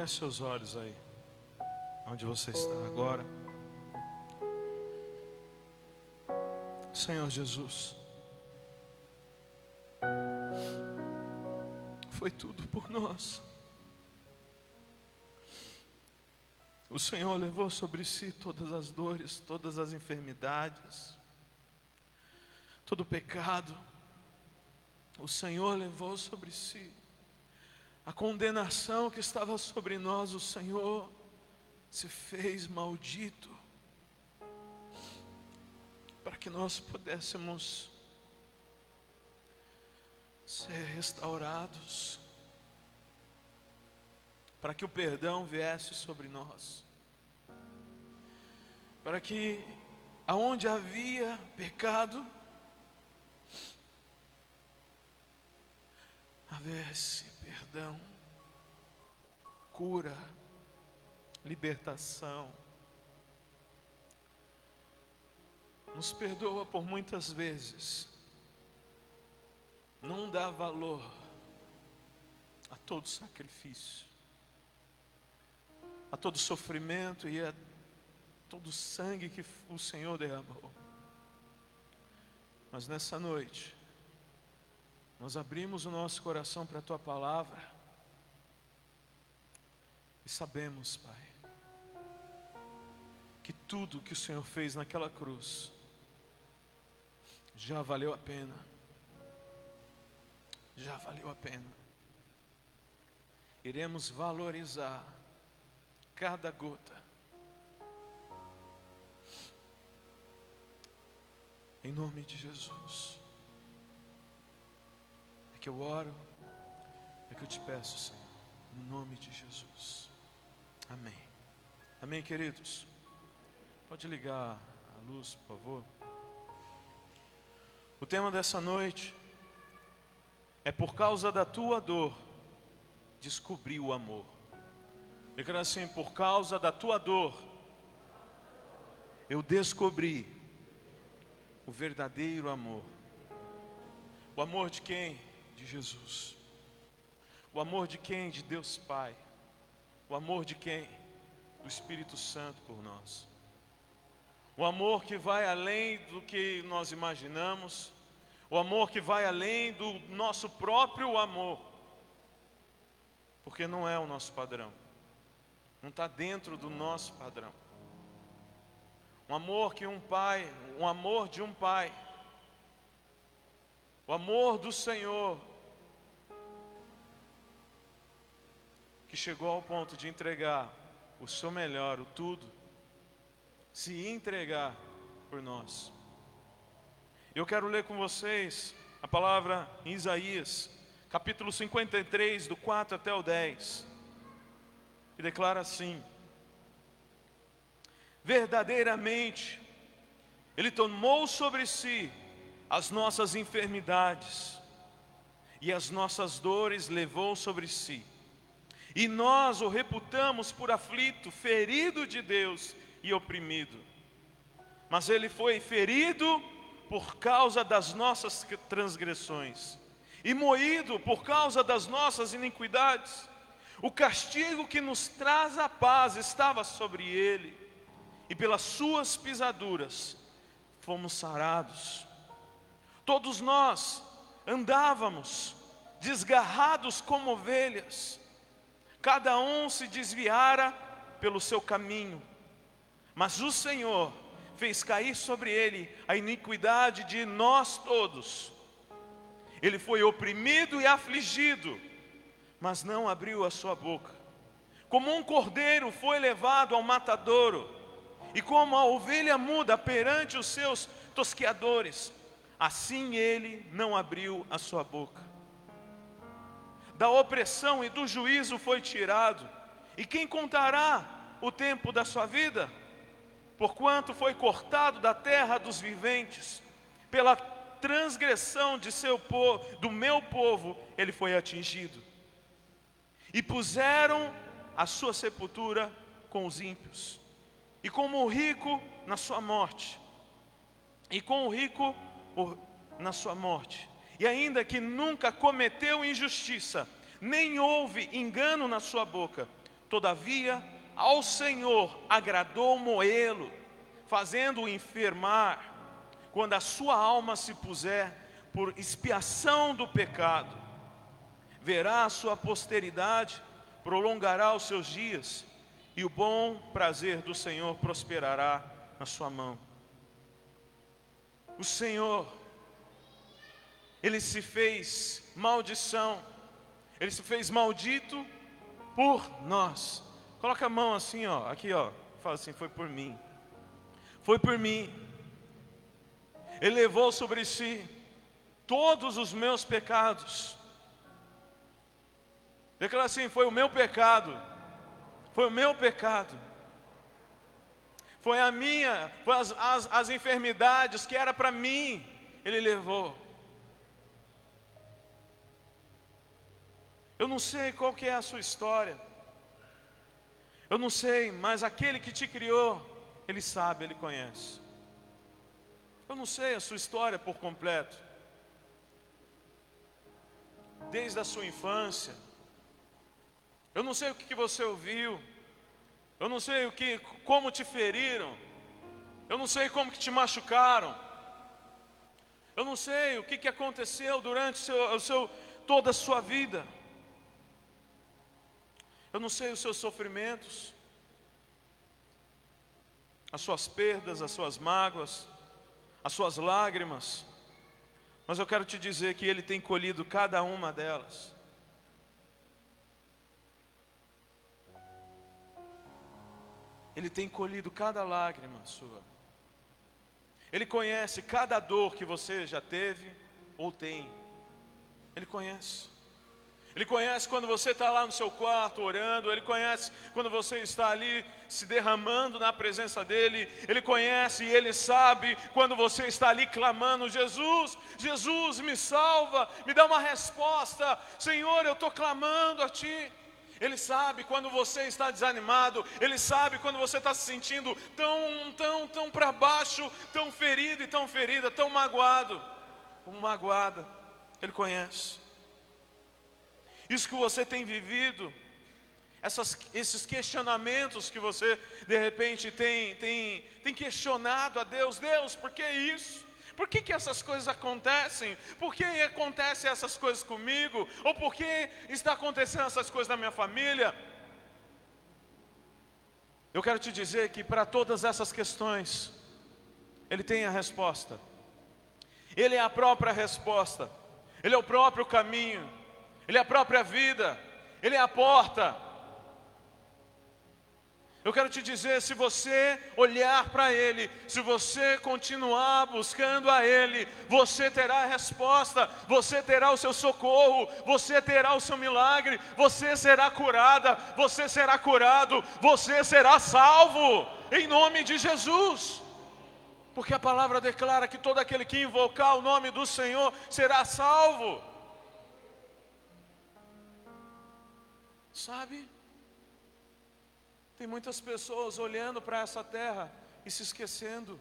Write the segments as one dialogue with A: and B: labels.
A: Feche seus olhos aí. Onde você está agora. Senhor Jesus. Foi tudo por nós. O Senhor levou sobre si todas as dores, todas as enfermidades, todo o pecado. O Senhor levou sobre si a condenação que estava sobre nós, o Senhor se fez maldito para que nós pudéssemos ser restaurados, para que o perdão viesse sobre nós, para que aonde havia pecado, houvesse perdão, cura, libertação. Nos perdoa por muitas vezes, não dá valor a todo sacrifício, a todo sofrimento e a todo sangue que o Senhor derramou. Mas nessa noite, nós abrimos o nosso coração para a tua palavra e sabemos, Pai, que tudo que o Senhor fez naquela cruz já valeu a pena. Já valeu a pena. Iremos valorizar cada gota. Em nome de Jesus que eu oro, é que eu te peço, Senhor, no nome de Jesus. Amém. Amém, queridos. Pode ligar a luz, por favor. O tema dessa noite é por causa da tua dor descobri o amor. Diga assim, por causa da tua dor eu descobri o verdadeiro amor. O amor de quem? De Jesus. O amor de quem? De Deus Pai. O amor de quem? Do Espírito Santo por nós. O amor que vai além do que nós imaginamos. O amor que vai além do nosso próprio amor. Porque não é o nosso padrão. Não está dentro do nosso padrão. Um amor que um pai, um amor de um pai. O amor do Senhor que chegou ao ponto de entregar o seu melhor, o tudo, se entregar por nós. Eu quero ler com vocês a palavra em Isaías, capítulo 53, do 4 até o 10, que declara assim: Verdadeiramente, Ele tomou sobre si as nossas enfermidades, e as nossas dores levou sobre si e nós o reputamos por aflito, ferido de Deus e oprimido. Mas ele foi ferido por causa das nossas transgressões e moído por causa das nossas iniquidades. O castigo que nos traz a paz estava sobre ele, e pelas suas pisaduras fomos sarados. Todos nós andávamos desgarrados como ovelhas, cada um se desviara pelo seu caminho, mas o Senhor fez cair sobre ele a iniquidade de nós todos. Ele foi oprimido e afligido, mas não abriu a sua boca. Como um cordeiro foi levado ao matadouro, e como a ovelha muda perante os seus tosqueadores, assim ele não abriu a sua boca da opressão e do juízo foi tirado. E quem contará o tempo da sua vida? Porquanto foi cortado da terra dos viventes, pela transgressão de seu povo, do meu povo, ele foi atingido. E puseram a sua sepultura com os ímpios, e como o rico na sua morte, e com o rico na sua morte, e ainda que nunca cometeu injustiça, nem houve engano na sua boca, Todavia, ao Senhor agradou moê-lo, fazendo-o enfermar, quando a sua alma se puser por expiação do pecado. Verá a sua posteridade, prolongará os seus dias, e o bom prazer do Senhor prosperará na sua mão. O Senhor, Ele se fez maldição, Ele se fez maldito por nós. Coloca a mão assim, ó, aqui, ó. Fala assim, foi por mim. Foi por mim. Ele levou sobre si todos os meus pecados. Declara assim: foi o meu pecado. Foi o meu pecado. Foi a minha, foi as, as, as enfermidades que era para mim, Ele levou. Eu não sei qual que é a sua história. Eu não sei, mas aquele que te criou, ele sabe, ele conhece. Eu não sei a sua história por completo. Desde a sua infância. Eu não sei o que você ouviu. Eu não sei o que, como te feriram. Eu não sei como que te machucaram. Eu não sei o que, que aconteceu durante o seu, seu, toda a sua vida. Eu não sei os seus sofrimentos, as suas perdas, as suas mágoas, as suas lágrimas, mas eu quero te dizer que Ele tem colhido cada uma delas. Ele tem colhido cada lágrima sua. Ele conhece cada dor que você já teve ou tem. Ele conhece. Ele conhece quando você está lá no seu quarto orando, Ele conhece quando você está ali se derramando na presença dEle, Ele conhece e Ele sabe quando você está ali clamando: Jesus, Jesus, me salva, me dá uma resposta, Senhor, eu estou clamando a Ti. Ele sabe quando você está desanimado, Ele sabe quando você está se sentindo tão, tão, tão para baixo, tão ferido e tão ferida, tão magoado, como magoada. Ele conhece isso que você tem vivido, essas, esses questionamentos que você de repente tem, tem, tem questionado a Deus, Deus, por que isso? Por que, que essas coisas acontecem? Por que acontecem essas coisas comigo? Ou por que está acontecendo essas coisas na minha família? Eu quero te dizer que para todas essas questões, Ele tem a resposta. Ele é a própria resposta. Ele é o próprio caminho. Ele é a própria vida, Ele é a porta. Eu quero te dizer: se você olhar para Ele, se você continuar buscando a Ele, você terá a resposta, você terá o seu socorro, você terá o seu milagre, você será curada, você será curado, você será salvo, em nome de Jesus. Porque a palavra declara que todo aquele que invocar o nome do Senhor será salvo. Sabe? Tem muitas pessoas olhando para essa terra e se esquecendo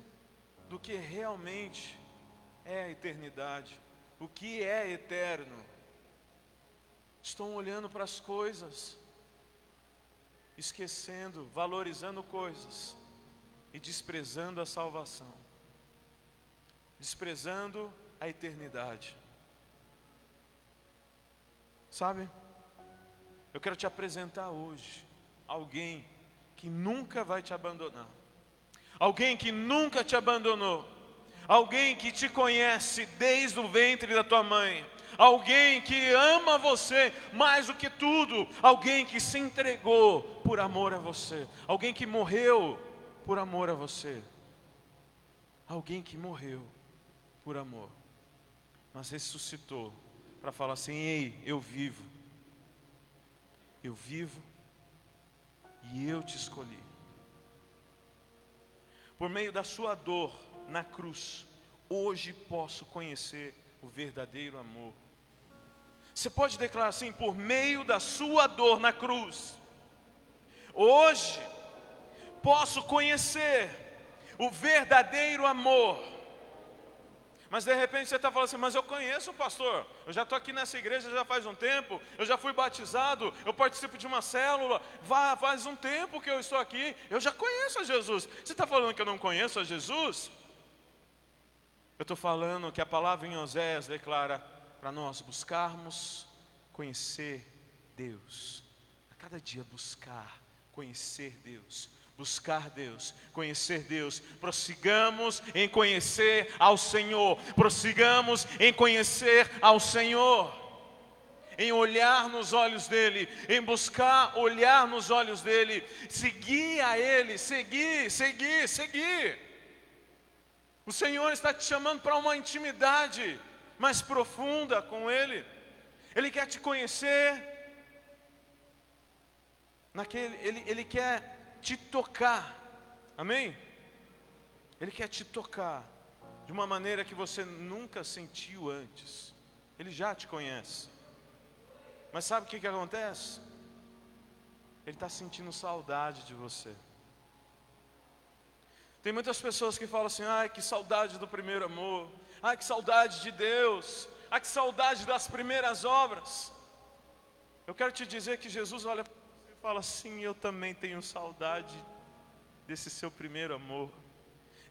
A: do que realmente é a eternidade, o que é eterno. Estão olhando para as coisas, esquecendo, valorizando coisas e desprezando a salvação, desprezando a eternidade. Sabe? Eu quero te apresentar hoje alguém que nunca vai te abandonar, alguém que nunca te abandonou, alguém que te conhece desde o ventre da tua mãe, alguém que ama você mais do que tudo, alguém que se entregou por amor a você, alguém que morreu por amor a você, alguém que morreu por amor, mas ressuscitou para falar assim: ei, eu vivo eu vivo e eu te escolhi. Por meio da sua dor na cruz, hoje posso conhecer o verdadeiro amor. Você pode declarar assim: por meio da sua dor na cruz, hoje posso conhecer o verdadeiro amor. Mas de repente você está falando assim, mas eu conheço o pastor, eu já estou aqui nessa igreja já faz um tempo, eu já fui batizado, eu participo de uma célula, vá, faz um tempo que eu estou aqui, eu já conheço a Jesus. Você está falando que eu não conheço a Jesus? Eu estou falando que a palavra em Oséias declara para nós buscarmos conhecer Deus, a cada dia buscar conhecer Deus buscar Deus, conhecer Deus, prossigamos em conhecer ao Senhor, prossigamos em conhecer ao Senhor, em olhar nos olhos dEle, em buscar olhar nos olhos dEle, seguir a Ele, seguir, seguir, seguir. O Senhor está te chamando para uma intimidade mais profunda com Ele, Ele quer te conhecer, naquele, Ele, Ele quer te tocar. Amém? Ele quer te tocar de uma maneira que você nunca sentiu antes. Ele já te conhece. Mas sabe o que, que acontece? Ele está sentindo saudade de você. Tem muitas pessoas que falam assim: ai, que saudade do primeiro amor, ai, que saudade de Deus, ai, que saudade das primeiras obras. Eu quero te dizer que Jesus olha fala assim: Eu também tenho saudade desse seu primeiro amor.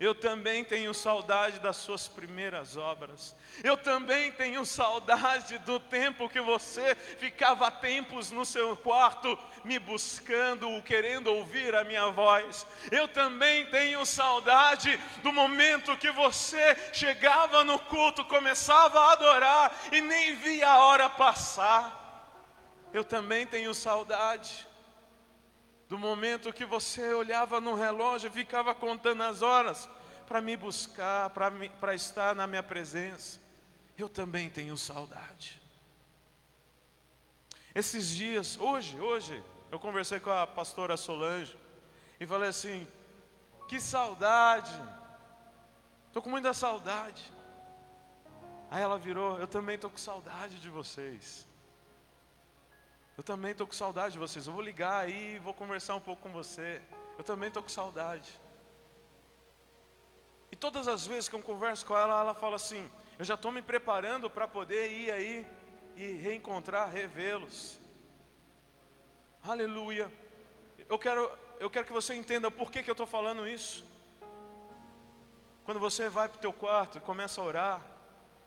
A: Eu também tenho saudade das suas primeiras obras. Eu também tenho saudade do tempo que você ficava tempos no seu quarto me buscando, querendo ouvir a minha voz. Eu também tenho saudade do momento que você chegava no culto, começava a adorar e nem via a hora passar. Eu também tenho saudade do momento que você olhava no relógio e ficava contando as horas para me buscar, para estar na minha presença. Eu também tenho saudade. Esses dias, hoje, hoje, eu conversei com a pastora Solange e falei assim: que saudade, estou com muita saudade. Aí ela virou: eu também estou com saudade de vocês. Eu também estou com saudade de vocês. Eu vou ligar aí vou conversar um pouco com você. Eu também estou com saudade. E todas as vezes que eu converso com ela, ela fala assim: Eu já estou me preparando para poder ir aí e reencontrar, revê-los. Aleluia. Eu quero, eu quero que você entenda por que, que eu estou falando isso. Quando você vai para o teu quarto e começa a orar,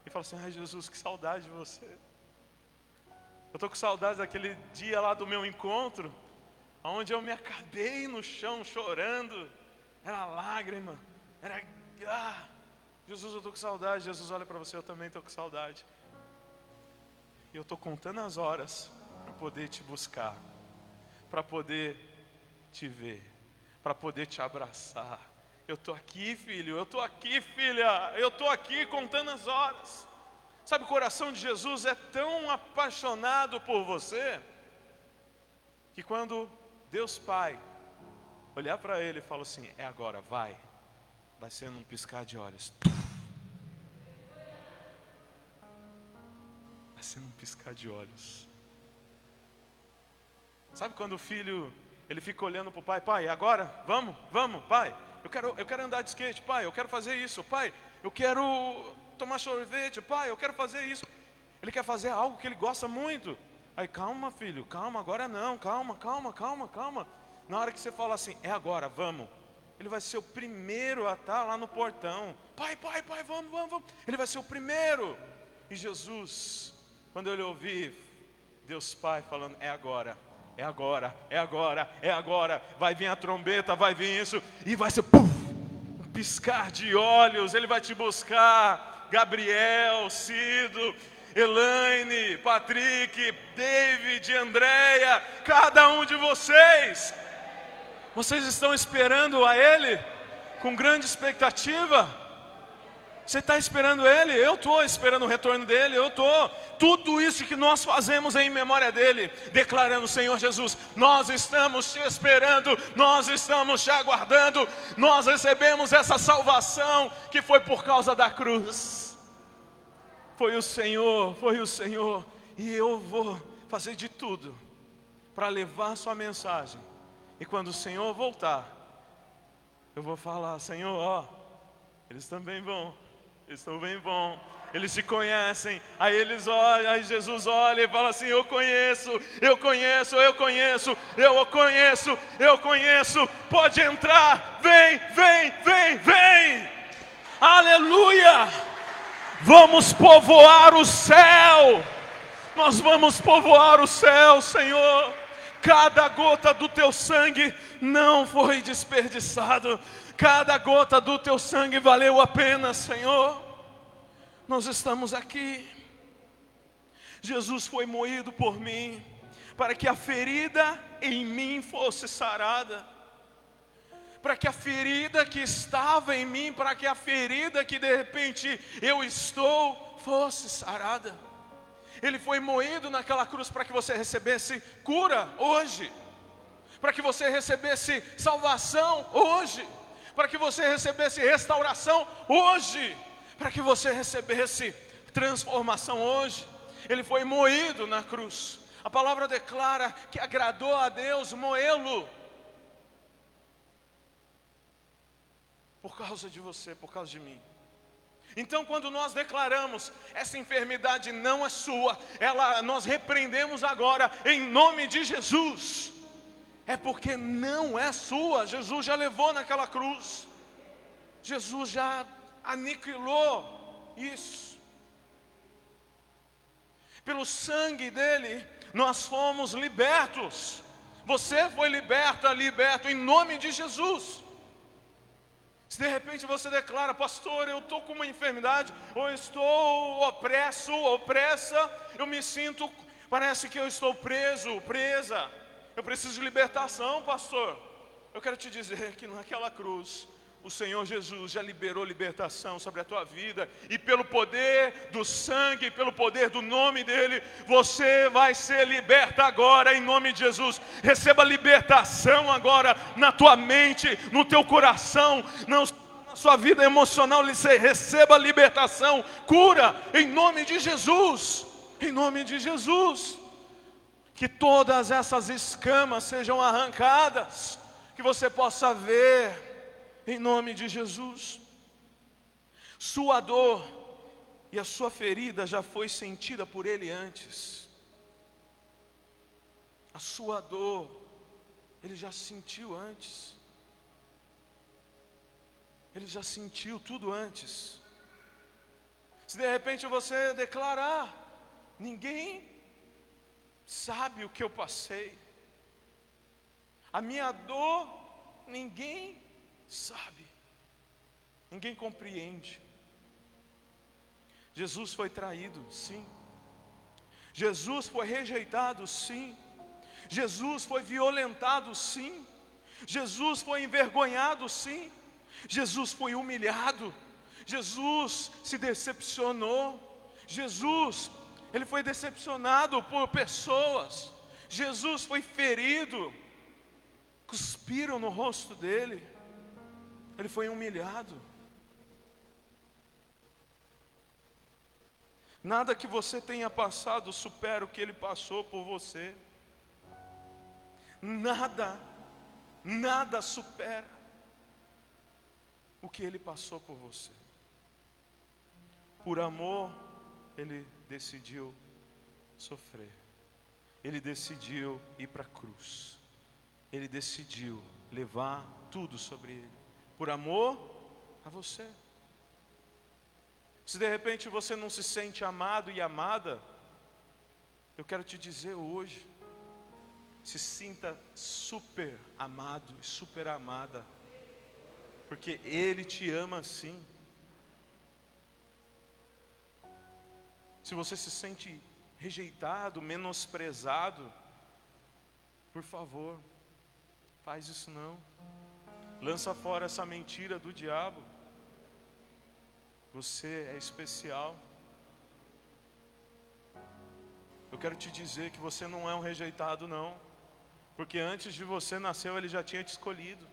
A: e fala assim: Ai Jesus, que saudade de você. Eu estou com saudades daquele dia lá do meu encontro, onde eu me acabei no chão chorando, era lágrima, era. Ah, Jesus, eu estou com saudade. Jesus olha para você, eu também estou com saudade. E eu estou contando as horas para poder te buscar, para poder te ver, para poder te abraçar. Eu estou aqui, filho, eu estou aqui, filha, eu estou aqui contando as horas. Sabe, o coração de Jesus é tão apaixonado por você, que quando Deus Pai olhar para ele e falar assim: é agora, vai, vai ser num piscar de olhos. Vai ser num piscar de olhos. Sabe quando o filho ele fica olhando para o pai, pai, agora, vamos, vamos, pai, eu quero, eu quero andar de skate, pai, eu quero fazer isso, pai, eu quero tomar sorvete, pai, eu quero fazer isso. Ele quer fazer algo que ele gosta muito. Aí, calma, filho, calma, agora não, calma, calma, calma, calma. Na hora que você fala assim, é agora, vamos. Ele vai ser o primeiro a estar lá no portão. Pai, pai, pai, vamos, vamos, vamos. Ele vai ser o primeiro. E Jesus, quando ele ouvir Deus Pai falando, é agora, é agora, é agora, é agora, vai vir a trombeta, vai vir isso, e vai ser puf, um piscar de olhos, ele vai te buscar. Gabriel, Cido, Elaine, Patrick, David, Andréia, cada um de vocês. Vocês estão esperando a Ele com grande expectativa? Você está esperando Ele? Eu estou esperando o retorno dEle, eu estou. Tudo isso que nós fazemos é em memória dEle, declarando: Senhor Jesus, nós estamos te esperando, nós estamos te aguardando, nós recebemos essa salvação que foi por causa da cruz. Foi o Senhor, foi o Senhor, e eu vou fazer de tudo para levar Sua mensagem. E quando o Senhor voltar, eu vou falar: Senhor, ó, eles também vão Estão bem bom. Eles se conhecem. Aí eles olham, aí Jesus olha e fala assim: Eu conheço, eu conheço, eu conheço, eu conheço, eu conheço. Pode entrar. Vem, vem, vem, vem. Aleluia! Vamos povoar o céu. Nós vamos povoar o céu, Senhor. Cada gota do teu sangue não foi desperdiçado. Cada gota do teu sangue valeu a pena, Senhor. Nós estamos aqui. Jesus foi moído por mim, para que a ferida em mim fosse sarada, para que a ferida que estava em mim, para que a ferida que de repente eu estou, fosse sarada. Ele foi moído naquela cruz para que você recebesse cura hoje, para que você recebesse salvação hoje para que você recebesse restauração hoje, para que você recebesse transformação hoje. Ele foi moído na cruz. A palavra declara que agradou a Deus moê-lo. Por causa de você, por causa de mim. Então, quando nós declaramos essa enfermidade não é sua, ela nós repreendemos agora em nome de Jesus é porque não é sua. Jesus já levou naquela cruz. Jesus já aniquilou isso. Pelo sangue dele, nós fomos libertos. Você foi liberta, liberto em nome de Jesus. Se de repente você declara, pastor, eu estou com uma enfermidade, ou estou opresso, opressa, eu me sinto, parece que eu estou preso, presa. Eu preciso de libertação, pastor. Eu quero te dizer que naquela cruz, o Senhor Jesus já liberou libertação sobre a tua vida, e pelo poder do sangue, pelo poder do nome dEle, você vai ser liberta agora, em nome de Jesus. Receba libertação agora na tua mente, no teu coração, na sua vida emocional, receba libertação, cura, em nome de Jesus, em nome de Jesus que todas essas escamas sejam arrancadas, que você possa ver, em nome de Jesus. Sua dor e a sua ferida já foi sentida por Ele antes. A sua dor, Ele já sentiu antes. Ele já sentiu tudo antes. Se de repente você declarar, ninguém sabe o que eu passei. A minha dor, ninguém sabe, ninguém compreende. Jesus foi traído, sim. Jesus foi rejeitado, sim. Jesus foi violentado, sim. Jesus foi envergonhado, sim. Jesus foi humilhado. Jesus se decepcionou. Jesus ele foi decepcionado por pessoas. Jesus foi ferido. Cuspiram no rosto dele. Ele foi humilhado. Nada que você tenha passado supera o que ele passou por você. Nada, nada supera o que ele passou por você. Por amor, ele decidiu sofrer. Ele decidiu ir para a cruz. Ele decidiu levar tudo sobre ele. Por amor a você. Se de repente você não se sente amado e amada, eu quero te dizer hoje, se sinta super amado e super amada, porque Ele te ama assim. se você se sente rejeitado, menosprezado, por favor, faz isso não. Lança fora essa mentira do diabo. Você é especial. Eu quero te dizer que você não é um rejeitado, não. Porque antes de você nascer, ele já tinha te escolhido.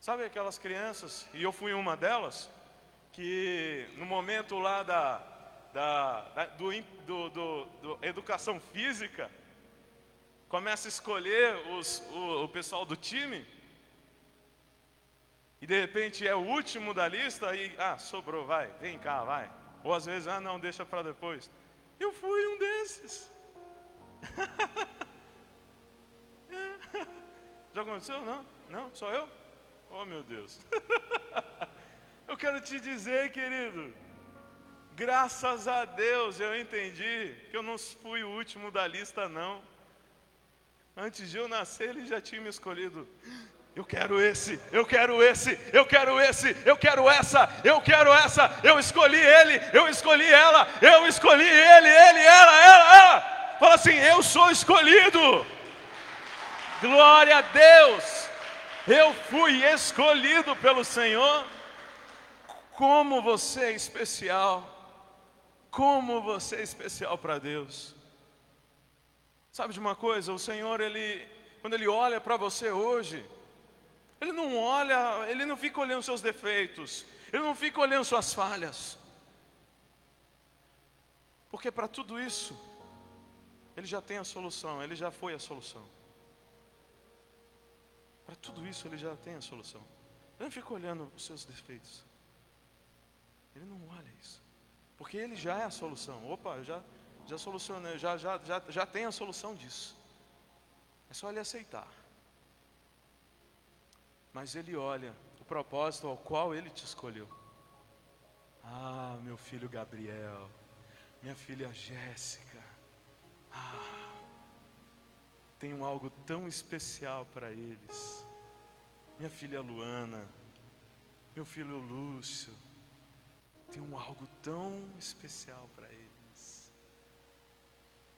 A: Sabe aquelas crianças, e eu fui uma delas, que no momento lá da, da, da do, do, do, do, educação física, começa a escolher os, o, o pessoal do time, e de repente é o último da lista e ah, sobrou, vai, vem cá, vai. Ou às vezes, ah, não, deixa para depois. Eu fui um desses. Já aconteceu? Não? Não? Só eu? Oh, meu Deus. eu quero te dizer, querido, graças a Deus eu entendi que eu não fui o último da lista, não. Antes de eu nascer, ele já tinha me escolhido. Eu quero esse, eu quero esse, eu quero esse, eu quero essa, eu quero essa. Eu escolhi ele, eu escolhi ela, eu escolhi ele, ele, ela, ela, ela. Fala assim: eu sou escolhido. Glória a Deus. Eu fui escolhido pelo Senhor. Como você é especial. Como você é especial para Deus. Sabe de uma coisa? O Senhor, ele, quando Ele olha para você hoje, Ele não olha, Ele não fica olhando seus defeitos, Ele não fica olhando suas falhas. Porque para tudo isso, Ele já tem a solução, Ele já foi a solução. Para tudo isso, Ele já tem a solução. Ele não fica olhando os seus defeitos. Ele não olha isso. Porque Ele já é a solução. Opa, já já solucionei, já, já, já, já tem a solução disso. É só ele aceitar. Mas ele olha o propósito ao qual ele te escolheu. Ah, meu filho Gabriel, minha filha Jéssica. Ah, tenho algo tão especial para eles. Minha filha Luana, meu filho Lúcio, tenho algo tão especial para eles.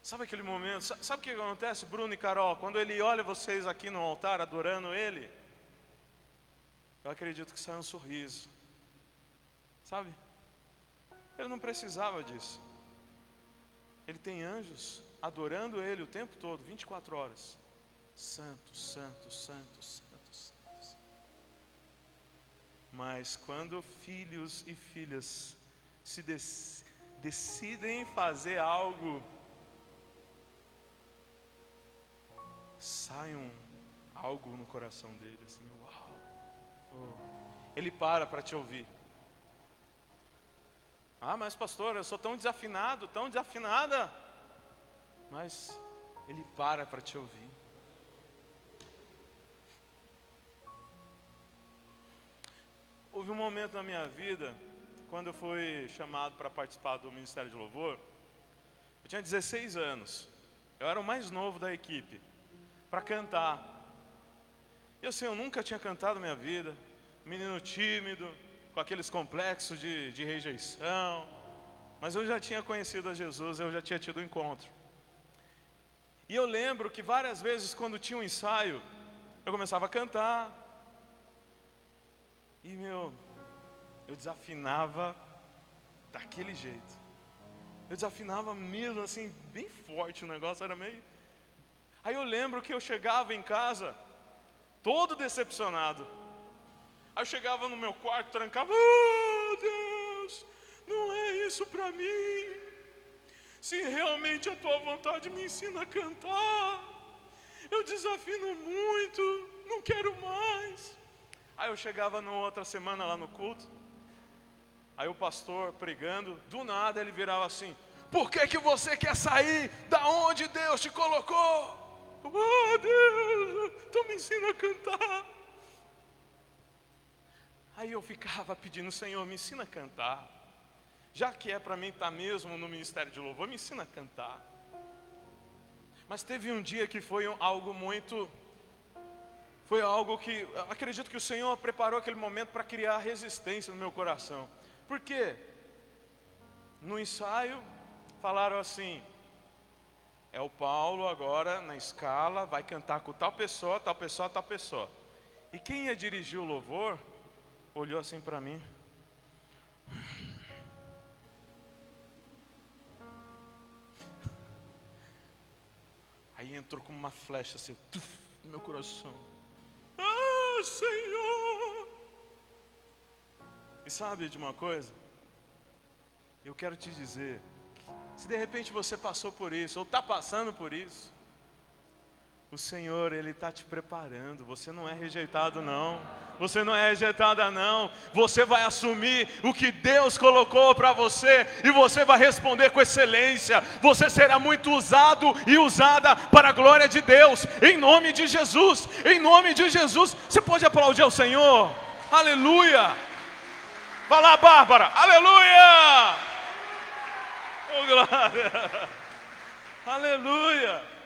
A: Sabe aquele momento? Sabe o que acontece, Bruno e Carol? Quando ele olha vocês aqui no altar adorando ele, eu acredito que sai um sorriso. Sabe? Ele não precisava disso. Ele tem anjos adorando ele o tempo todo, 24 horas. Santo, santo, santo, santo, santo. Mas quando filhos e filhas se decidem fazer algo algo no coração dele, assim, uau. Ele para para te ouvir. Ah, mas pastor, eu sou tão desafinado, tão desafinada. Mas ele para para te ouvir. Houve um momento na minha vida, quando eu fui chamado para participar do Ministério de Louvor, eu tinha 16 anos, eu era o mais novo da equipe para cantar. E assim, eu nunca tinha cantado na minha vida, menino tímido, com aqueles complexos de, de rejeição, mas eu já tinha conhecido a Jesus, eu já tinha tido um encontro. E eu lembro que várias vezes, quando tinha um ensaio, eu começava a cantar, e meu, eu desafinava daquele jeito. Eu desafinava mesmo assim, bem forte o negócio, era meio. Aí eu lembro que eu chegava em casa, todo decepcionado. Aí eu chegava no meu quarto, trancava, oh Deus, não é isso para mim. Se realmente a tua vontade me ensina a cantar, eu desafino muito, não quero mais. Aí eu chegava na outra semana lá no culto, aí o pastor pregando, do nada ele virava assim: Por que, que você quer sair da onde Deus te colocou? Oh Deus, tu me ensina a cantar. Aí eu ficava pedindo, Senhor, me ensina a cantar. Já que é para mim estar tá mesmo no ministério de louvor, me ensina a cantar. Mas teve um dia que foi algo muito. Foi algo que. Acredito que o Senhor preparou aquele momento para criar resistência no meu coração. Por quê? No ensaio, falaram assim: é o Paulo agora na escala, vai cantar com tal pessoa, tal pessoa, tal pessoa. E quem ia dirigir o louvor, olhou assim para mim. Aí entrou como uma flecha assim, tuf, no meu coração. Ah, Senhor! E sabe de uma coisa? Eu quero te dizer se de repente você passou por isso, ou está passando por isso, O Senhor, Ele está te preparando. Você não é rejeitado, não. Você não é rejeitada, não. Você vai assumir o que Deus colocou para você e você vai responder com excelência. Você será muito usado e usada para a glória de Deus, em nome de Jesus. Em nome de Jesus. Você pode aplaudir ao Senhor? Aleluia. Vai lá, Bárbara. Aleluia. Oh, glória. Aleluia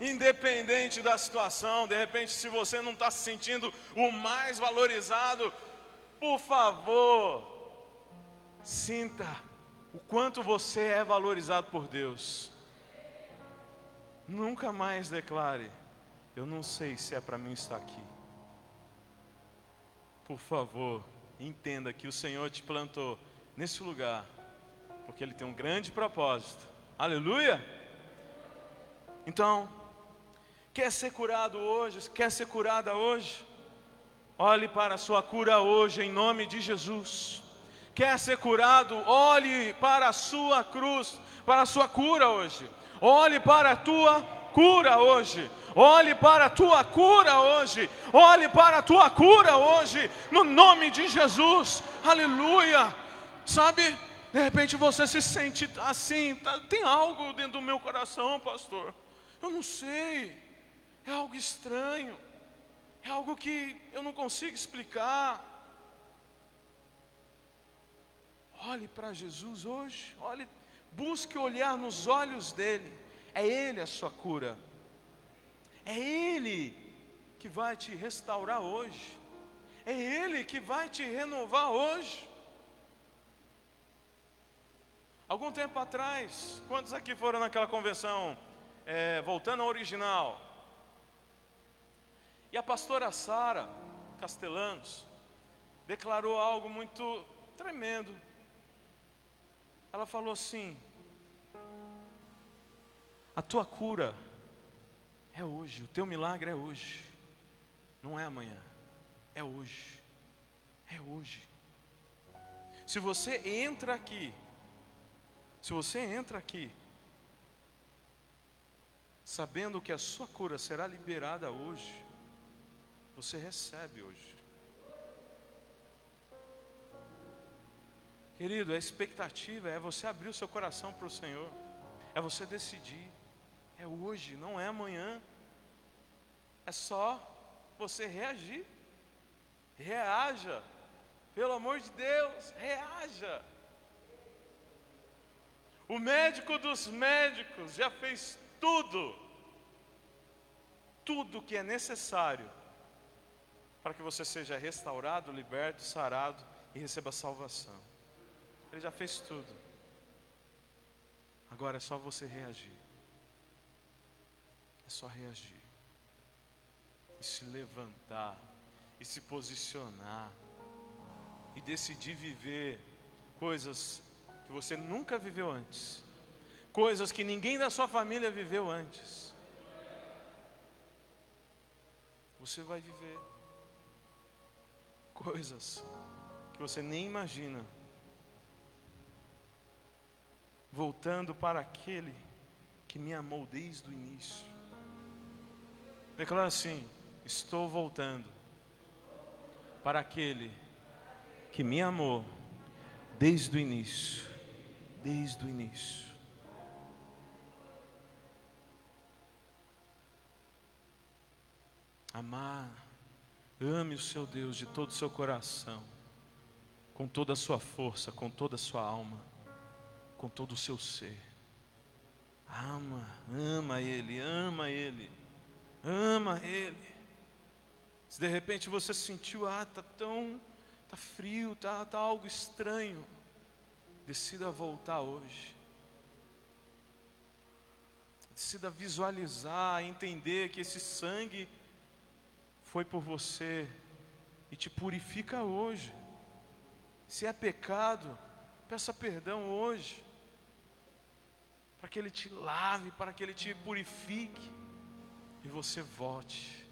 A: independente da situação, de repente, se você não está se sentindo o mais valorizado, por favor, sinta o quanto você é valorizado por Deus. Nunca mais declare, eu não sei se é para mim estar aqui. Por favor, entenda que o Senhor te plantou nesse lugar, porque Ele tem um grande propósito. Aleluia! Então, Quer ser curado hoje? Quer ser curada hoje? Olhe para a sua cura hoje, em nome de Jesus. Quer ser curado? Olhe para a sua cruz, para a sua cura hoje. Olhe para a tua cura hoje. Olhe para a tua cura hoje. Olhe para a tua cura hoje, no nome de Jesus. Aleluia. Sabe, de repente você se sente assim, tá, tem algo dentro do meu coração, pastor. Eu não sei. É algo estranho, é algo que eu não consigo explicar. Olhe para Jesus hoje, olhe, busque olhar nos olhos dele. É Ele a sua cura, é Ele que vai te restaurar hoje, é Ele que vai te renovar hoje. Algum tempo atrás, quantos aqui foram naquela convenção, é, voltando ao original? E a pastora Sara Castellanos declarou algo muito tremendo. Ela falou assim: A tua cura é hoje, o teu milagre é hoje, não é amanhã, é hoje, é hoje. Se você entra aqui, se você entra aqui, sabendo que a sua cura será liberada hoje, você recebe hoje. Querido, a expectativa é você abrir o seu coração para o Senhor, é você decidir, é hoje, não é amanhã, é só você reagir, reaja, pelo amor de Deus, reaja. O médico dos médicos já fez tudo, tudo que é necessário para que você seja restaurado, liberto, sarado e receba salvação. Ele já fez tudo. Agora é só você reagir. É só reagir. E se levantar. E se posicionar. E decidir viver coisas que você nunca viveu antes. Coisas que ninguém da sua família viveu antes. Você vai viver coisas que você nem imagina. Voltando para aquele que me amou desde o início. Declara assim: Estou voltando para aquele que me amou desde o início. Desde o início. Amar Ame o seu Deus de todo o seu coração, com toda a sua força, com toda a sua alma, com todo o seu ser. Ama, ama Ele, ama Ele, ama Ele. Se de repente você sentiu, ah, está tão, está frio, está tá algo estranho, decida voltar hoje. Decida visualizar, entender que esse sangue foi por você e te purifica hoje. Se é pecado, peça perdão hoje, para que Ele te lave, para que Ele te purifique e você volte,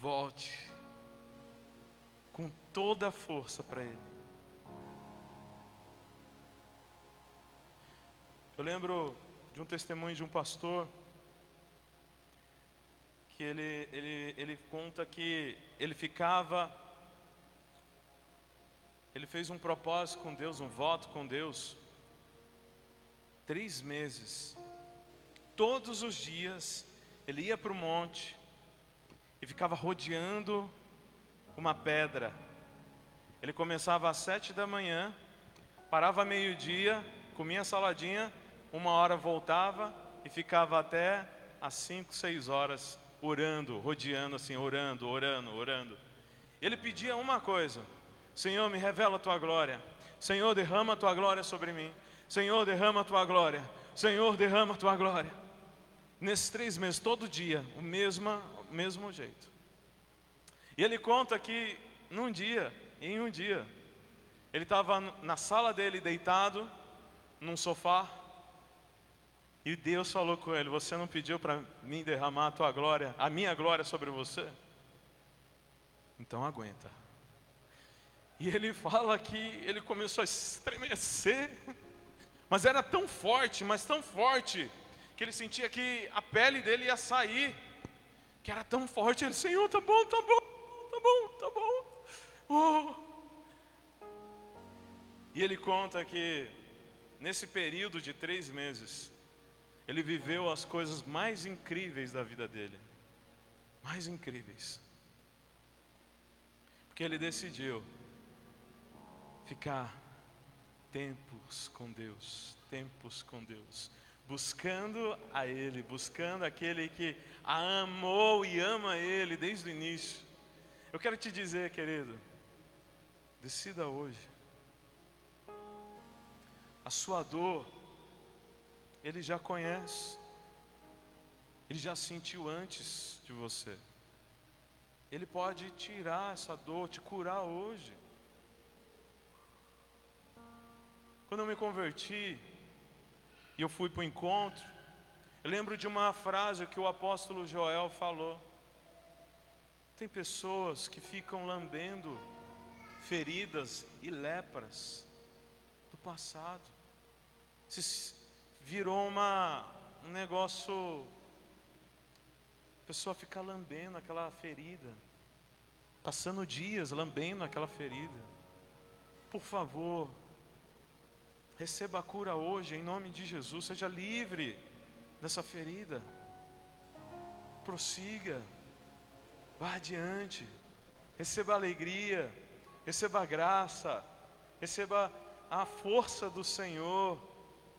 A: volte com toda a força para Ele. Eu lembro de um testemunho de um pastor que ele, ele, ele conta que ele ficava. Ele fez um propósito com Deus, um voto com Deus, três meses. Todos os dias ele ia para o monte e ficava rodeando uma pedra. Ele começava às sete da manhã, parava meio-dia, comia saladinha, uma hora voltava e ficava até às cinco, seis horas orando, rodeando assim, orando, orando, orando. Ele pedia uma coisa: Senhor, me revela a tua glória. Senhor, derrama a tua glória sobre mim. Senhor, derrama a tua glória. Senhor, derrama a tua glória. Nesses três meses, todo dia, o mesmo, mesmo jeito. E ele conta que num dia, em um dia, ele estava na sala dele deitado, num sofá, e Deus falou com ele: Você não pediu para mim derramar a tua glória, a minha glória sobre você? Então aguenta. E ele fala que ele começou a estremecer, mas era tão forte, mas tão forte, que ele sentia que a pele dele ia sair, que era tão forte. Ele, Senhor, tá bom, tá bom, tá bom, tá bom. Oh. E ele conta que nesse período de três meses, ele viveu as coisas mais incríveis da vida dele. Mais incríveis. Porque ele decidiu ficar tempos com Deus, tempos com Deus, buscando a Ele, buscando aquele que a amou e ama Ele desde o início. Eu quero te dizer, querido, decida hoje. A sua dor ele já conhece. Ele já sentiu antes de você. Ele pode tirar essa dor, te curar hoje. Quando eu me converti e eu fui para o encontro, eu lembro de uma frase que o apóstolo Joel falou. Tem pessoas que ficam lambendo feridas e lepras do passado. Se, virou uma, um negócio. A pessoa fica lambendo aquela ferida, passando dias lambendo aquela ferida. Por favor, receba a cura hoje, em nome de Jesus, seja livre dessa ferida. Prossiga, vá adiante, receba alegria, receba graça, receba a força do Senhor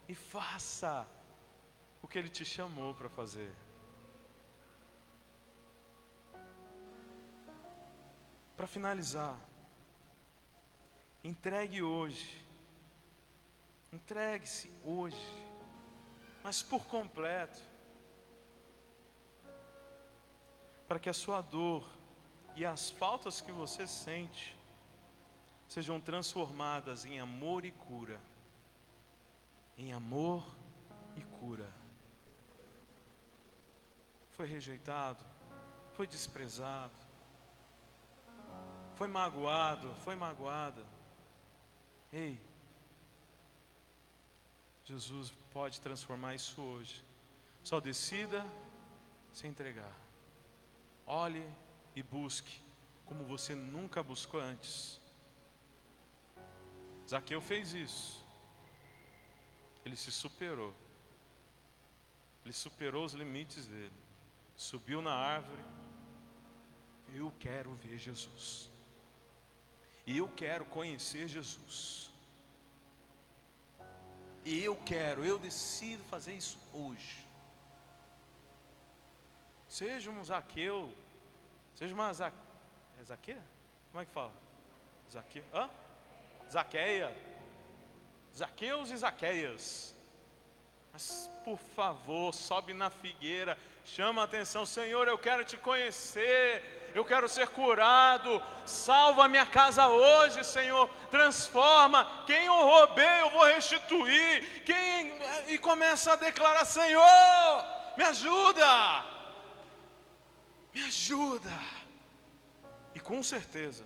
A: e faça o que Ele te chamou para fazer. Para finalizar, entregue hoje, entregue-se hoje, mas por completo, para que a sua dor e as faltas que você sente sejam transformadas em amor e cura em amor e cura. Foi rejeitado, foi desprezado, foi magoado, foi magoada. Ei, Jesus pode transformar isso hoje. Só decida se entregar. Olhe e busque como você nunca buscou antes. Zaqueu fez isso. Ele se superou. Ele superou os limites dele. Subiu na árvore. Eu quero ver Jesus. E eu quero conhecer Jesus. E eu quero, eu decido fazer isso hoje. Seja um Zaqueu, seja uma é Zaqueia? Como é que fala? Zaqueu? Hã? Zaqueia Zaqueus e Zaqueias. Mas por favor, sobe na figueira, chama a atenção, Senhor, eu quero te conhecer, eu quero ser curado, salva minha casa hoje, Senhor, transforma, quem eu roubei eu vou restituir, quem e começa a declarar, Senhor, me ajuda, me ajuda, e com certeza,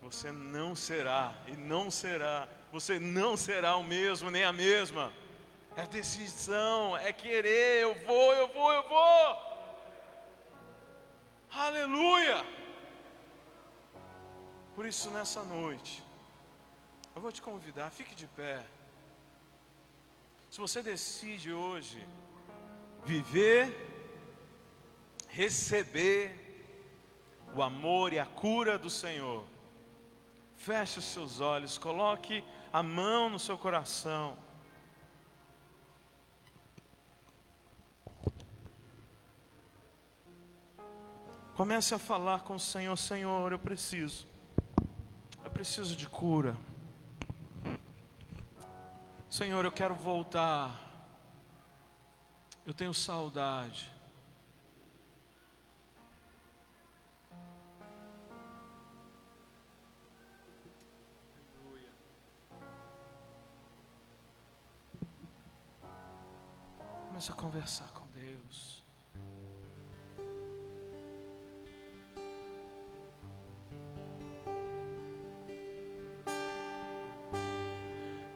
A: você não será e não será você não será o mesmo nem a mesma. É decisão, é querer, eu vou, eu vou, eu vou. Aleluia! Por isso, nessa noite, eu vou te convidar, fique de pé. Se você decide hoje viver, receber o amor e a cura do Senhor, feche os seus olhos, coloque a mão no seu coração. Comece a falar com o Senhor: Senhor, eu preciso, eu preciso de cura. Senhor, eu quero voltar. Eu tenho saudade. Começa a conversar com Deus.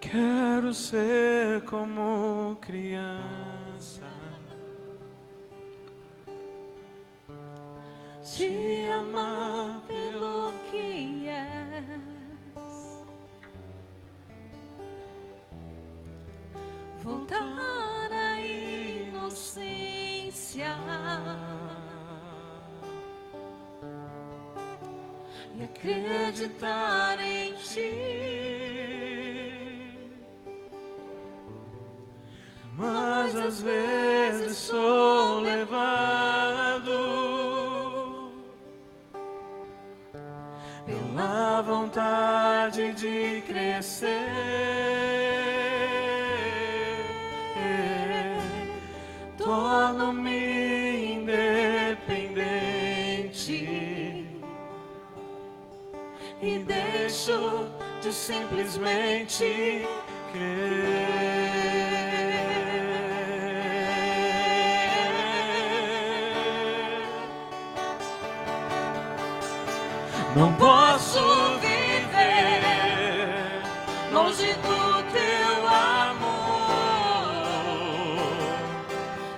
A: Quero ser como criança.
B: Te amar pelo acreditar em ti.
A: Mas às vezes sou levado pela vontade de crescer. Deixo de simplesmente crer. Não posso viver longe do teu amor,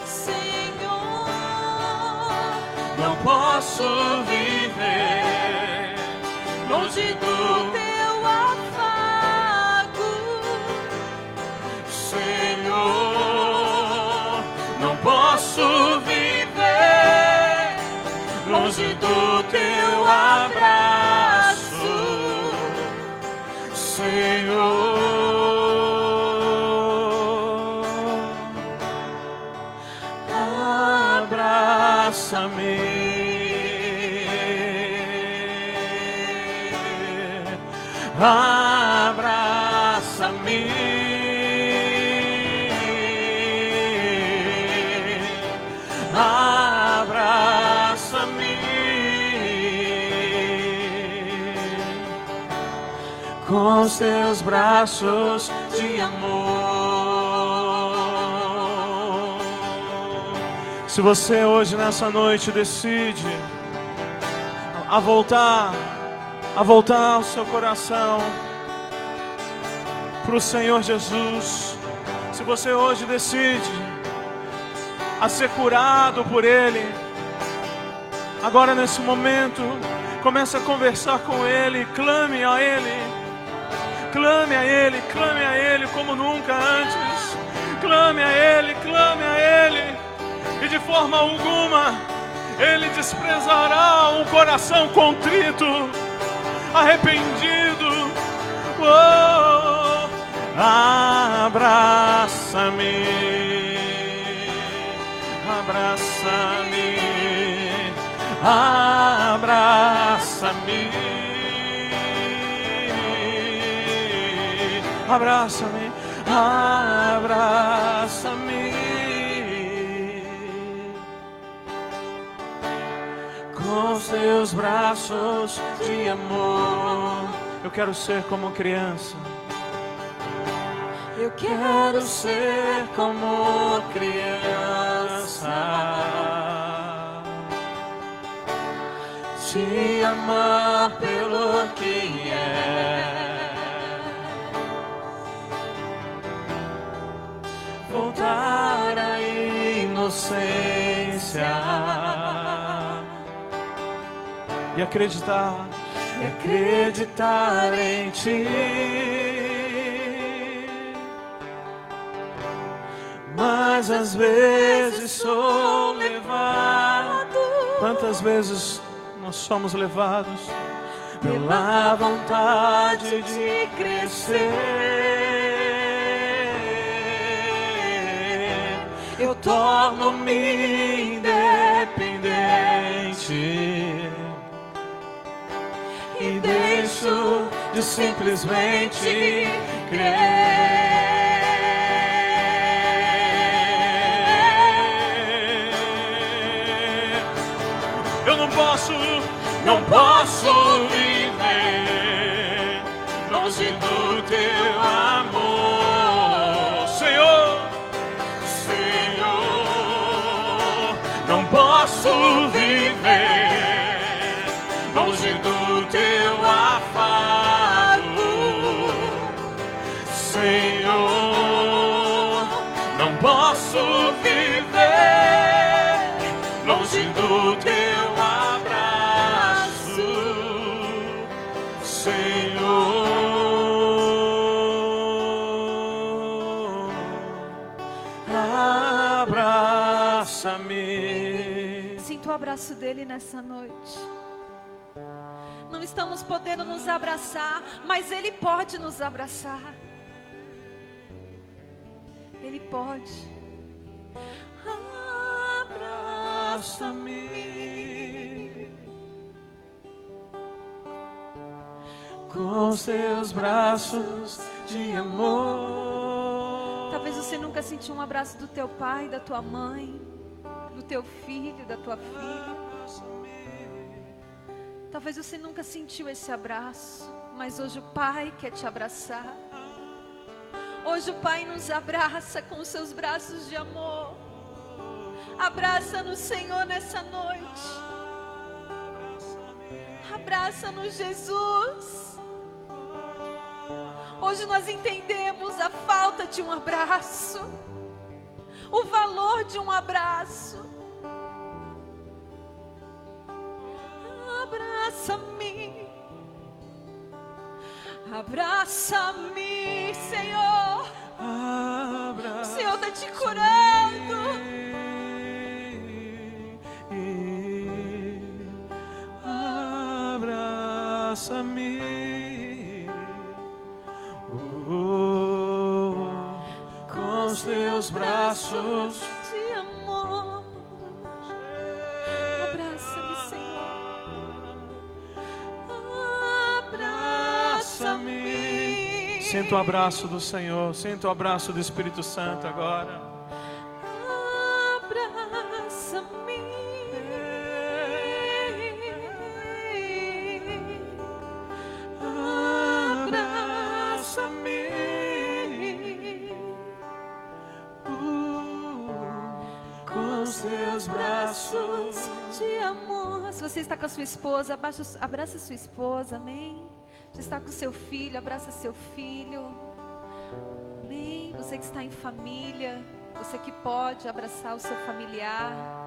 B: Senhor,
A: não posso viver longe do longe do teu abraço, Senhor. Abraça-me. Com os teus braços de amor. Se você hoje nessa noite decide a voltar, a voltar o seu coração para o Senhor Jesus, se você hoje decide a ser curado por Ele, agora nesse momento, comece a conversar com Ele, clame a Ele, clame a Ele, clame a Ele como nunca antes, clame a Ele, clame a Ele, e de forma alguma Ele desprezará um coração contrito, arrependido. Oh, abraça-me, abraça-me, abraça-me, abraça-me, abraça-me. Com seus braços de amor, eu quero ser como criança.
B: Eu
A: Quero ser como criança, te amar pelo que é, inocência e acreditar, e acreditar em ti. Mas às vezes sou levado. Quantas vezes nós somos levados pela vontade de crescer? Eu torno-me independente e deixo de simplesmente crer. Eu não posso, não posso
B: nessa noite. Não estamos podendo nos abraçar, mas ele pode nos abraçar. Ele pode.
A: Abraça-me com seus braços de amor.
B: Talvez você nunca sentiu um abraço do teu pai, da tua mãe, do teu filho, da tua filha. Talvez você nunca sentiu esse abraço, mas hoje o pai quer te abraçar. Hoje o pai nos abraça com seus braços de amor. Abraça-nos, Senhor, nessa noite. Abraça-nos, Jesus. Hoje nós entendemos a falta de um abraço, o valor de um abraço. Abraça-me, abraça-me, Senhor. O Senhor está te curando.
A: Abraça-me oh, com os teus braços. Sinta o abraço do Senhor, sinta o abraço do Espírito Santo agora.
B: Abraça-me.
A: Abraça-me uh, com os teus braços.
B: de amor. Se você está com a sua esposa, abraça, abraça sua esposa, amém? Você está com seu filho, abraça seu filho. Amém? Você que está em família, você que pode abraçar o seu familiar.